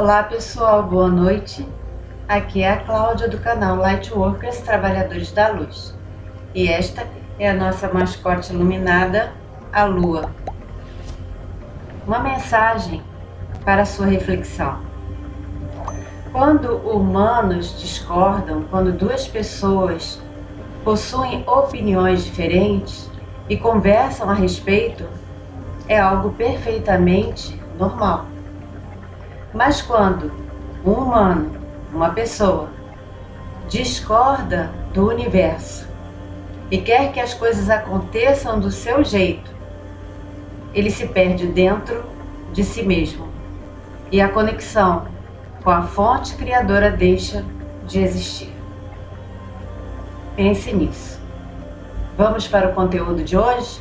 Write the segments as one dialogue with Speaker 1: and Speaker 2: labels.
Speaker 1: Olá pessoal, boa noite. Aqui é a Cláudia do canal Lightworkers Trabalhadores da Luz. E esta é a nossa mascote iluminada, a Lua. Uma mensagem para sua reflexão. Quando humanos discordam, quando duas pessoas possuem opiniões diferentes e conversam a respeito, é algo perfeitamente normal. Mas quando um humano, uma pessoa, discorda do universo e quer que as coisas aconteçam do seu jeito, ele se perde dentro de si mesmo e a conexão com a fonte criadora deixa de existir. Pense nisso. Vamos para o conteúdo de hoje?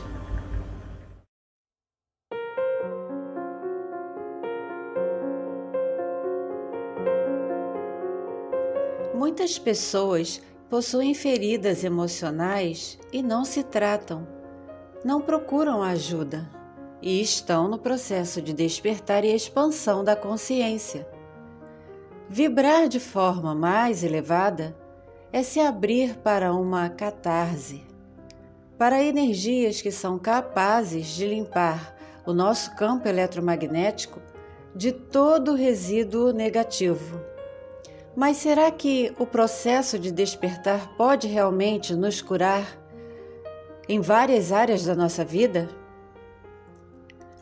Speaker 1: Muitas pessoas possuem feridas emocionais e não se tratam, não procuram ajuda e estão no processo de despertar e expansão da consciência. Vibrar de forma mais elevada é se abrir para uma catarse, para energias que são capazes de limpar o nosso campo eletromagnético de todo resíduo negativo. Mas será que o processo de despertar pode realmente nos curar em várias áreas da nossa vida?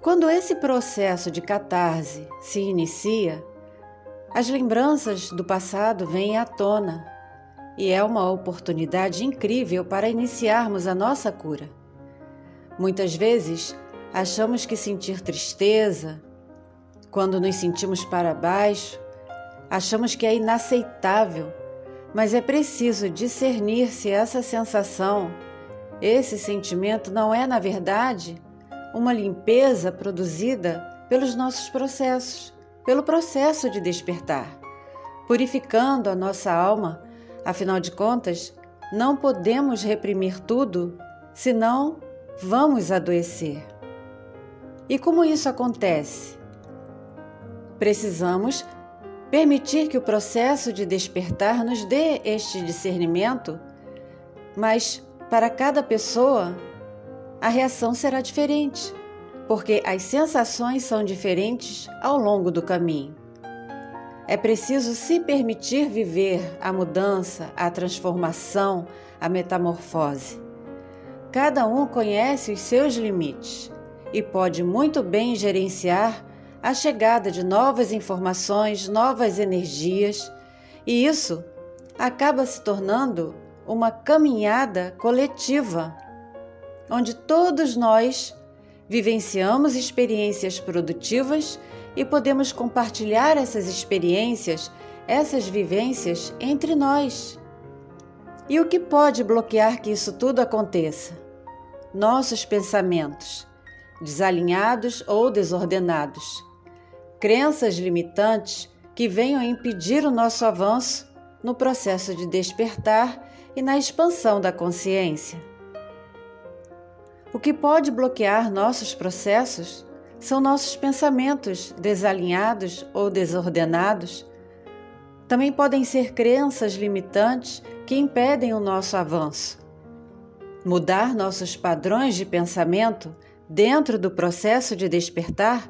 Speaker 1: Quando esse processo de catarse se inicia, as lembranças do passado vêm à tona e é uma oportunidade incrível para iniciarmos a nossa cura. Muitas vezes achamos que sentir tristeza, quando nos sentimos para baixo, achamos que é inaceitável, mas é preciso discernir se essa sensação, esse sentimento não é, na verdade, uma limpeza produzida pelos nossos processos, pelo processo de despertar, purificando a nossa alma. Afinal de contas, não podemos reprimir tudo, senão vamos adoecer. E como isso acontece? Precisamos permitir que o processo de despertar nos dê este discernimento, mas para cada pessoa a reação será diferente, porque as sensações são diferentes ao longo do caminho. É preciso se permitir viver a mudança, a transformação, a metamorfose. Cada um conhece os seus limites e pode muito bem gerenciar a chegada de novas informações, novas energias, e isso acaba se tornando uma caminhada coletiva onde todos nós vivenciamos experiências produtivas e podemos compartilhar essas experiências, essas vivências entre nós. E o que pode bloquear que isso tudo aconteça? Nossos pensamentos, desalinhados ou desordenados, crenças limitantes que venham impedir o nosso avanço no processo de despertar e na expansão da consciência. O que pode bloquear nossos processos são nossos pensamentos desalinhados ou desordenados. Também podem ser crenças limitantes que impedem o nosso avanço. Mudar nossos padrões de pensamento dentro do processo de despertar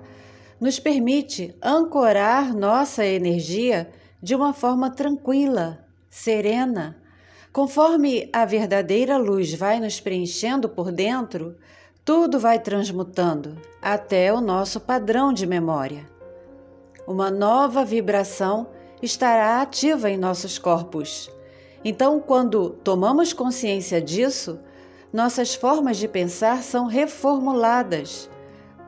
Speaker 1: nos permite ancorar nossa energia de uma forma tranquila, serena Conforme a verdadeira luz vai nos preenchendo por dentro, tudo vai transmutando até o nosso padrão de memória. Uma nova vibração estará ativa em nossos corpos. Então, quando tomamos consciência disso, nossas formas de pensar são reformuladas.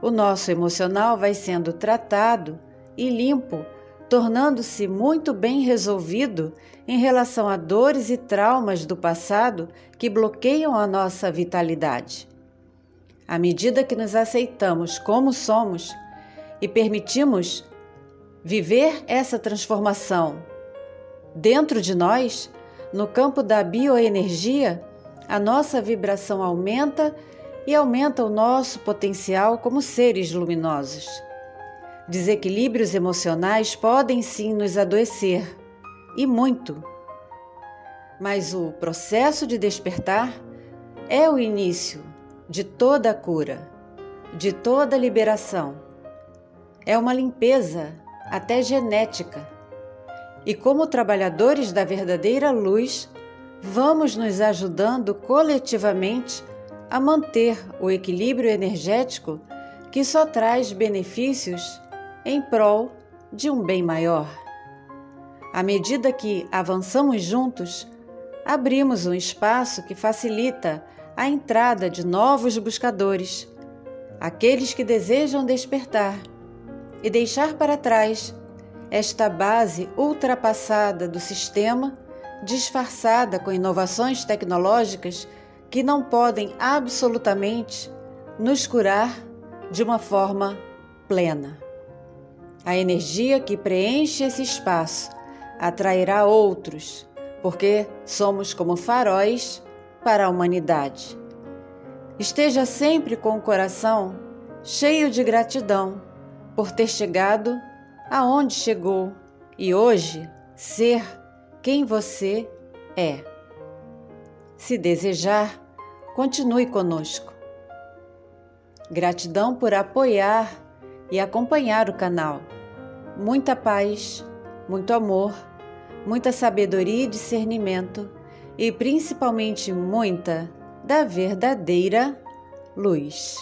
Speaker 1: O nosso emocional vai sendo tratado e limpo tornando-se muito bem resolvido em relação a dores e traumas do passado que bloqueiam a nossa vitalidade. À medida que nos aceitamos como somos e permitimos viver essa transformação dentro de nós, no campo da bioenergia, a nossa vibração aumenta e aumenta o nosso potencial como seres luminosos. Desequilíbrios emocionais podem sim nos adoecer, e muito. Mas o processo de despertar é o início de toda a cura, de toda a liberação. É uma limpeza, até genética. E como trabalhadores da verdadeira luz, vamos nos ajudando coletivamente a manter o equilíbrio energético que só traz benefícios em prol de um bem maior. À medida que avançamos juntos, abrimos um espaço que facilita a entrada de novos buscadores, aqueles que desejam despertar e deixar para trás esta base ultrapassada do sistema, disfarçada com inovações tecnológicas que não podem absolutamente nos curar de uma forma plena. A energia que preenche esse espaço atrairá outros, porque somos como faróis para a humanidade. Esteja sempre com o coração cheio de gratidão por ter chegado aonde chegou e hoje ser quem você é. Se desejar, continue conosco. Gratidão por apoiar e acompanhar o canal muita paz, muito amor, muita sabedoria e discernimento e principalmente muita da verdadeira luz.